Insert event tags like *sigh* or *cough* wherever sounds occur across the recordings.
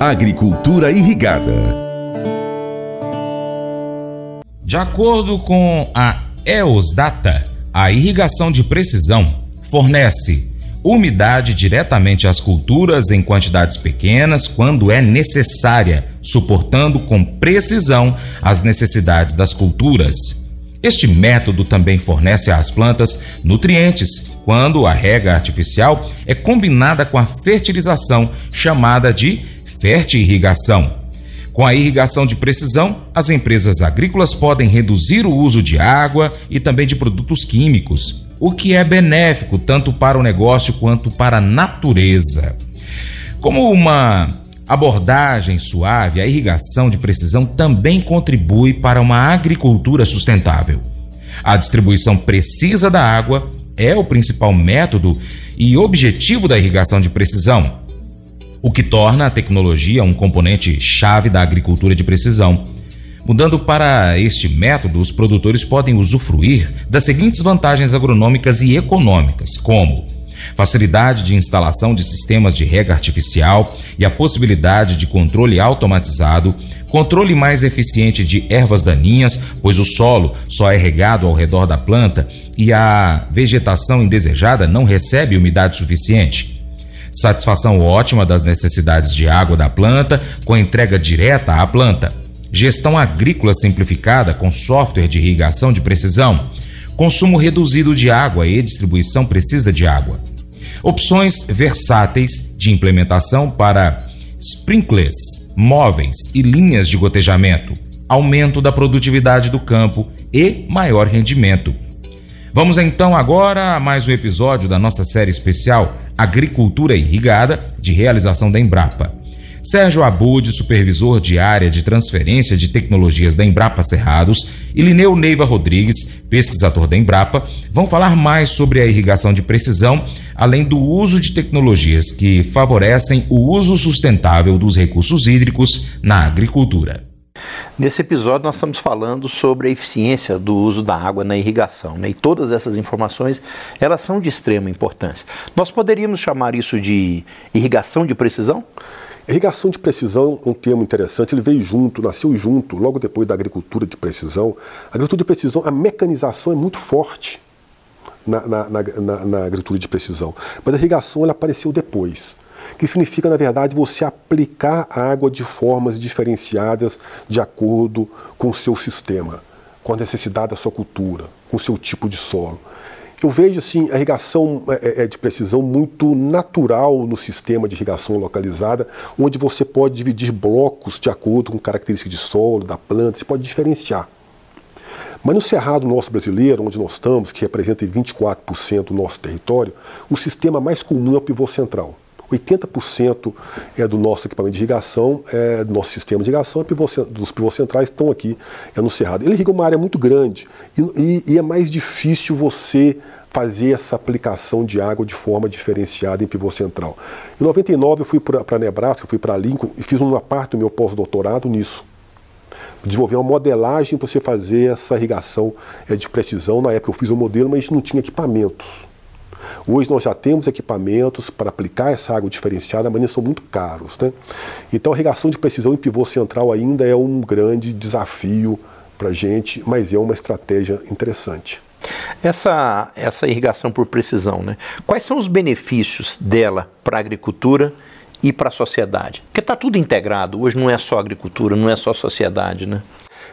Agricultura Irrigada. De acordo com a EOSDATA, a irrigação de precisão fornece umidade diretamente às culturas em quantidades pequenas quando é necessária, suportando com precisão as necessidades das culturas. Este método também fornece às plantas nutrientes quando a rega artificial é combinada com a fertilização, chamada de fertirrigação. Com a irrigação de precisão, as empresas agrícolas podem reduzir o uso de água e também de produtos químicos, o que é benéfico tanto para o negócio quanto para a natureza. Como uma abordagem suave, a irrigação de precisão também contribui para uma agricultura sustentável. A distribuição precisa da água é o principal método e objetivo da irrigação de precisão, o que torna a tecnologia um componente chave da agricultura de precisão. Mudando para este método, os produtores podem usufruir das seguintes vantagens agronômicas e econômicas, como facilidade de instalação de sistemas de rega artificial e a possibilidade de controle automatizado, controle mais eficiente de ervas daninhas, pois o solo só é regado ao redor da planta e a vegetação indesejada não recebe umidade suficiente. Satisfação ótima das necessidades de água da planta com entrega direta à planta. Gestão agrícola simplificada com software de irrigação de precisão. Consumo reduzido de água e distribuição precisa de água opções versáteis de implementação para sprinklers, móveis e linhas de gotejamento, aumento da produtividade do campo e maior rendimento. Vamos então agora a mais um episódio da nossa série especial Agricultura Irrigada, de realização da Embrapa. Sérgio Abud, supervisor de área de transferência de tecnologias da Embrapa Cerrados, e Lineu Neiva Rodrigues, pesquisador da Embrapa, vão falar mais sobre a irrigação de precisão, além do uso de tecnologias que favorecem o uso sustentável dos recursos hídricos na agricultura. Nesse episódio nós estamos falando sobre a eficiência do uso da água na irrigação, né? e todas essas informações elas são de extrema importância. Nós poderíamos chamar isso de irrigação de precisão? Irrigação de precisão é um termo interessante, ele veio junto, nasceu junto, logo depois da agricultura de precisão. A agricultura de precisão, a mecanização é muito forte na, na, na, na agricultura de precisão, mas a irrigação ela apareceu depois que significa, na verdade, você aplicar água de formas diferenciadas de acordo com o seu sistema, com a necessidade da sua cultura, com o seu tipo de solo. Eu vejo assim, a irrigação é, é, de precisão muito natural no sistema de irrigação localizada, onde você pode dividir blocos de acordo com características de solo, da planta, você pode diferenciar. Mas no cerrado nosso brasileiro, onde nós estamos, que representa 24% do nosso território, o sistema mais comum é o pivô central. 80% é do nosso equipamento de irrigação, é do nosso sistema de irrigação, é dos pivôs centrais estão aqui é no Cerrado. Ele irriga uma área muito grande e, e, e é mais difícil você fazer essa aplicação de água de forma diferenciada em pivô central. Em 99 eu fui para Nebraska, fui para Lincoln e fiz uma parte do meu pós-doutorado nisso. Desenvolver uma modelagem para você fazer essa irrigação é, de precisão. Na época eu fiz o um modelo, mas não tinha equipamentos. Hoje nós já temos equipamentos para aplicar essa água diferenciada, mas eles são muito caros. Né? Então a irrigação de precisão em pivô central ainda é um grande desafio para a gente, mas é uma estratégia interessante. Essa, essa irrigação por precisão, né? quais são os benefícios dela para a agricultura e para a sociedade? Porque está tudo integrado, hoje não é só agricultura, não é só sociedade. Né?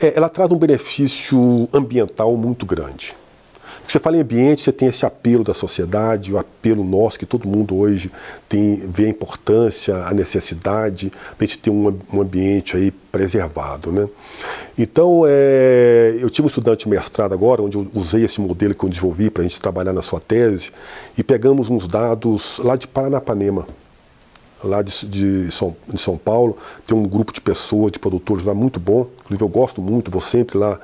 É, ela traz um benefício ambiental muito grande. Você fala em ambiente, você tem esse apelo da sociedade, o apelo nosso, que todo mundo hoje tem, vê a importância, a necessidade de a gente ter um, um ambiente aí preservado. Né? Então, é, eu tive um estudante de mestrado agora, onde eu usei esse modelo que eu desenvolvi para a gente trabalhar na sua tese, e pegamos uns dados lá de Paranapanema, lá de, de, São, de São Paulo, tem um grupo de pessoas, de produtores lá muito bom, inclusive eu gosto muito, vou sempre lá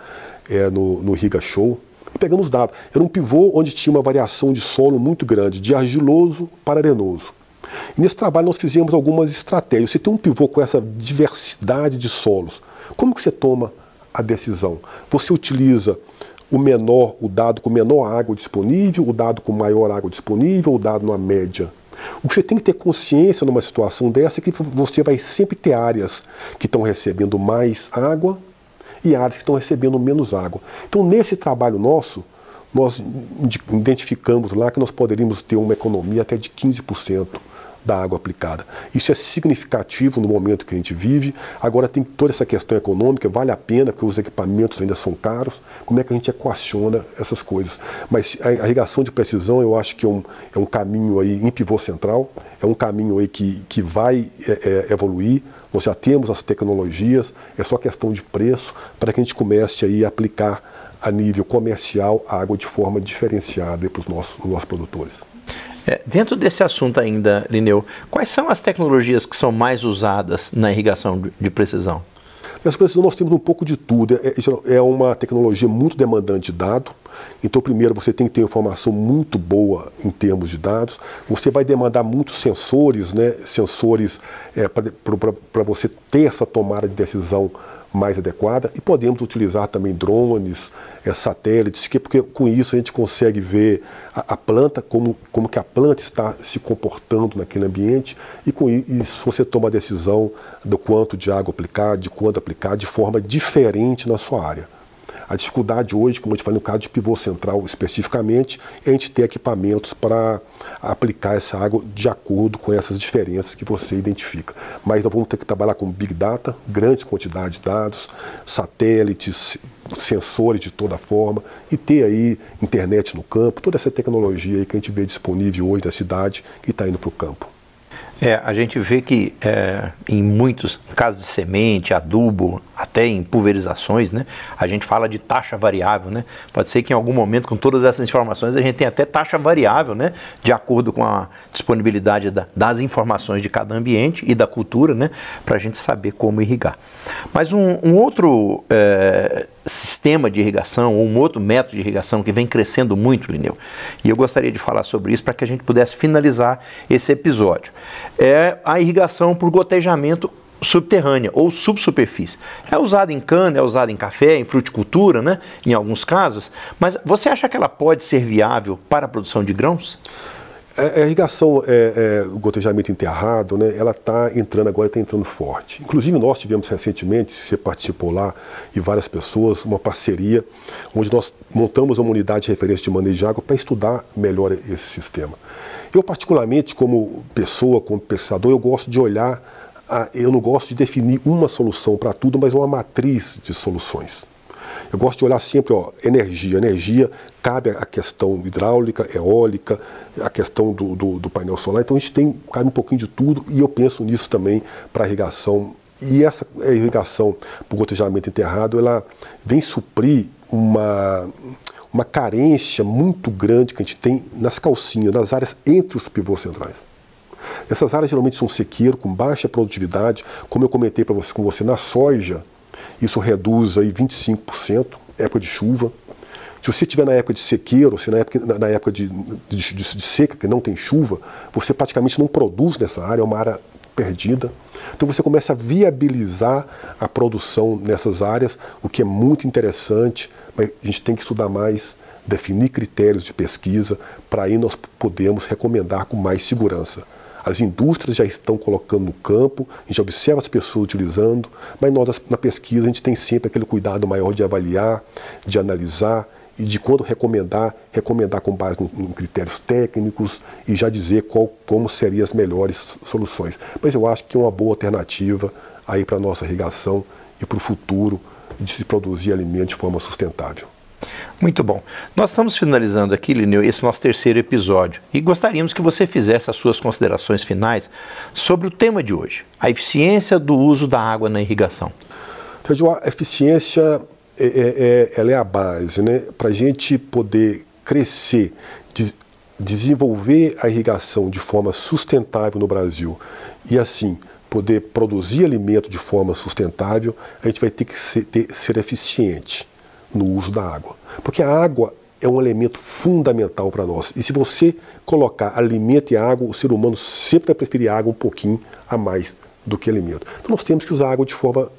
é, no, no Riga Show, pegamos dados. Era um pivô onde tinha uma variação de solo muito grande, de argiloso para arenoso. E nesse trabalho nós fizemos algumas estratégias. Você tem um pivô com essa diversidade de solos. Como que você toma a decisão? Você utiliza o menor, o dado com menor água disponível, o dado com maior água disponível, o dado numa média. O que você tem que ter consciência numa situação dessa é que você vai sempre ter áreas que estão recebendo mais água e áreas que estão recebendo menos água. Então, nesse trabalho nosso, nós identificamos lá que nós poderíamos ter uma economia até de 15% da água aplicada. Isso é significativo no momento que a gente vive. Agora tem toda essa questão econômica, vale a pena, porque os equipamentos ainda são caros. Como é que a gente equaciona essas coisas? Mas a irrigação de precisão, eu acho que é um, é um caminho aí em pivô central, é um caminho aí que, que vai é, é, evoluir. Nós já temos as tecnologias, é só questão de preço para que a gente comece aí a aplicar a nível comercial a água de forma diferenciada para os nossos, nossos produtores. É, dentro desse assunto ainda, Lineu, quais são as tecnologias que são mais usadas na irrigação de precisão? Nessa precisão nós temos um pouco de tudo. É, é, uma tecnologia muito demandante de dado. Então, primeiro, você tem que ter informação muito boa em termos de dados. Você vai demandar muitos sensores, né? sensores é, para você ter essa tomada de decisão mais adequada e podemos utilizar também drones, é, satélites, que, porque com isso a gente consegue ver a, a, planta, como, como que a planta está se comportando naquele ambiente e com isso você toma a decisão do quanto de água aplicar, de quanto aplicar, de forma diferente na sua área. A dificuldade hoje, como eu te falei, no caso de pivô central especificamente, é a gente ter equipamentos para aplicar essa água de acordo com essas diferenças que você identifica. Mas nós vamos ter que trabalhar com Big Data, grandes quantidades de dados, satélites, sensores de toda forma e ter aí internet no campo, toda essa tecnologia que a gente vê disponível hoje na cidade e está indo para o campo. É, a gente vê que é, em muitos casos de semente, adubo, até em pulverizações, né, a gente fala de taxa variável. Né? Pode ser que em algum momento, com todas essas informações, a gente tenha até taxa variável, né, de acordo com a disponibilidade da, das informações de cada ambiente e da cultura, né, para a gente saber como irrigar. Mas um, um outro é, sistema de irrigação ou um outro método de irrigação que vem crescendo muito, Lineu. E eu gostaria de falar sobre isso para que a gente pudesse finalizar esse episódio. É a irrigação por gotejamento subterrânea ou subsuperfície. É usada em cana, é usada em café, em fruticultura, né, em alguns casos, mas você acha que ela pode ser viável para a produção de grãos? A, irrigação, é, é, o gotejamento enterrado, né, ela está entrando agora, está entrando forte. Inclusive nós tivemos recentemente, você participou lá, e várias pessoas, uma parceria, onde nós montamos uma unidade de referência de manejo de água para estudar melhor esse sistema. Eu particularmente, como pessoa, como pesquisador, eu gosto de olhar, a, eu não gosto de definir uma solução para tudo, mas uma matriz de soluções. Eu gosto de olhar sempre, ó, energia. Energia cabe a questão hidráulica, eólica, a questão do, do, do painel solar. Então a gente tem, cabe um pouquinho de tudo e eu penso nisso também para irrigação. E essa irrigação por gotejamento enterrado, ela vem suprir uma, uma carência muito grande que a gente tem nas calcinhas, nas áreas entre os pivôs centrais. Essas áreas geralmente são sequeiro, com baixa produtividade, como eu comentei para você, com você na soja, isso reduz aí 25%, época de chuva. Se você estiver na época de sequeiro, se na época, na época de, de, de, de, seca, que não tem chuva, você praticamente não produz nessa área, é uma área perdida. Então você começa a viabilizar a produção nessas áreas, o que é muito interessante, mas a gente tem que estudar mais, definir critérios de pesquisa, para aí nós podemos recomendar com mais segurança. As indústrias já estão colocando no campo, a gente observa as pessoas utilizando, mas nós na pesquisa a gente tem sempre aquele cuidado maior de avaliar, de analisar e de quando recomendar, recomendar com base em critérios técnicos e já dizer qual, como seriam as melhores soluções. Mas eu acho que é uma boa alternativa aí para a nossa irrigação e para o futuro de se produzir alimento de forma sustentável. Muito bom. Nós estamos finalizando aqui, Lineu, esse nosso terceiro episódio e gostaríamos que você fizesse as suas considerações finais sobre o tema de hoje, a eficiência do uso da água na irrigação. Então, a eficiência é, é, é, ela é a base, né? Para a gente poder crescer, de, desenvolver a irrigação de forma sustentável no Brasil e assim poder produzir alimento de forma sustentável, a gente vai ter que ser, ter, ser eficiente no uso da água. Porque a água é um elemento fundamental para nós. E se você colocar alimento e água, o ser humano sempre vai preferir água um pouquinho a mais do que alimento. Então nós temos que usar água de forma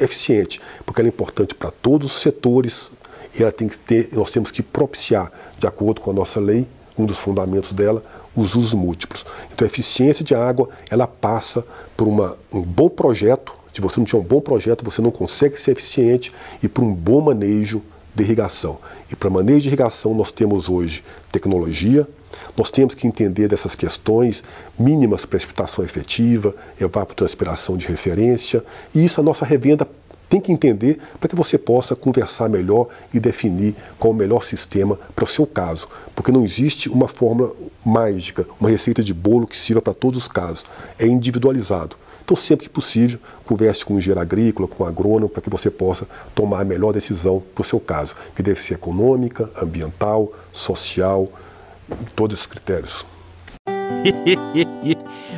eficiente, porque ela é importante para todos os setores e ela tem que ter, nós temos que propiciar, de acordo com a nossa lei, um dos fundamentos dela, os usos múltiplos. Então a eficiência de água, ela passa por uma, um bom projeto, se você não tiver um bom projeto, você não consegue ser eficiente e por um bom manejo de irrigação. E para manejo de irrigação nós temos hoje tecnologia, nós temos que entender dessas questões mínimas precipitação efetiva, evapotranspiração de referência, e isso a nossa revenda tem que entender para que você possa conversar melhor e definir qual o melhor sistema para o seu caso. Porque não existe uma fórmula mágica, uma receita de bolo que sirva para todos os casos. É individualizado. Então, sempre que possível, converse com o engenheiro agrícola, com o agrônomo, para que você possa tomar a melhor decisão para o seu caso, que deve ser econômica, ambiental, social, todos os critérios. *laughs*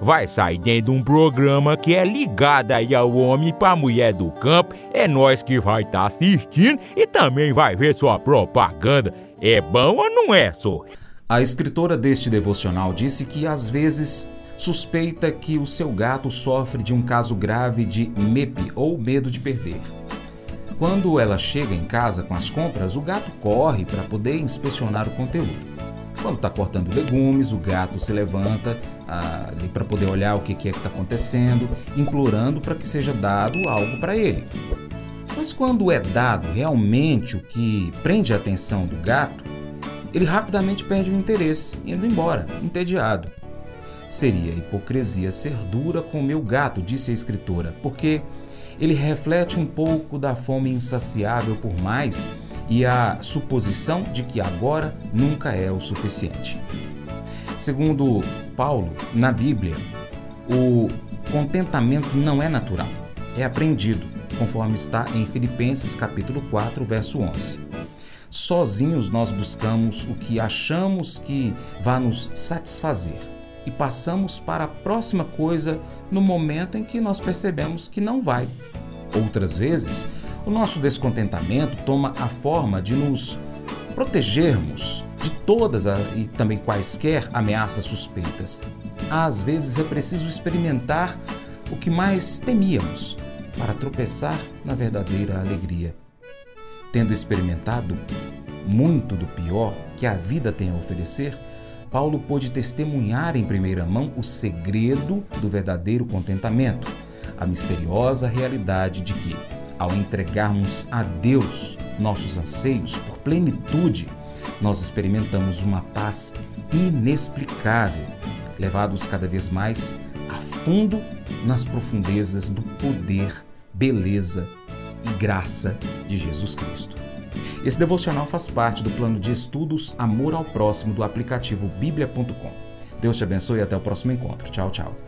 vai sair dentro de um programa que é ligado aí ao homem para mulher do campo. É nós que vai estar tá assistindo e também vai ver sua propaganda. É bom ou não é, só? A escritora deste devocional disse que às vezes suspeita que o seu gato sofre de um caso grave de MEP ou medo de perder. Quando ela chega em casa com as compras, o gato corre para poder inspecionar o conteúdo. Quando está cortando legumes, o gato se levanta ali para poder olhar o que, que é que está acontecendo, implorando para que seja dado algo para ele. Mas quando é dado realmente o que prende a atenção do gato, ele rapidamente perde o interesse, indo embora, entediado. Seria hipocrisia ser dura com meu gato, disse a escritora, porque ele reflete um pouco da fome insaciável por mais e a suposição de que agora nunca é o suficiente. Segundo Paulo, na Bíblia, o contentamento não é natural, é aprendido, conforme está em Filipenses capítulo 4, verso 11. Sozinhos nós buscamos o que achamos que vai nos satisfazer e passamos para a próxima coisa no momento em que nós percebemos que não vai. Outras vezes, o nosso descontentamento toma a forma de nos protegermos de todas e também quaisquer ameaças suspeitas. Às vezes é preciso experimentar o que mais temíamos para tropeçar na verdadeira alegria. Tendo experimentado muito do pior que a vida tem a oferecer, Paulo pôde testemunhar em primeira mão o segredo do verdadeiro contentamento, a misteriosa realidade de que, ao entregarmos a Deus nossos anseios por plenitude, nós experimentamos uma paz inexplicável, levados cada vez mais a fundo nas profundezas do poder, beleza e graça de Jesus Cristo. Esse devocional faz parte do plano de estudos Amor ao Próximo do aplicativo bíblia.com. Deus te abençoe e até o próximo encontro. Tchau, tchau.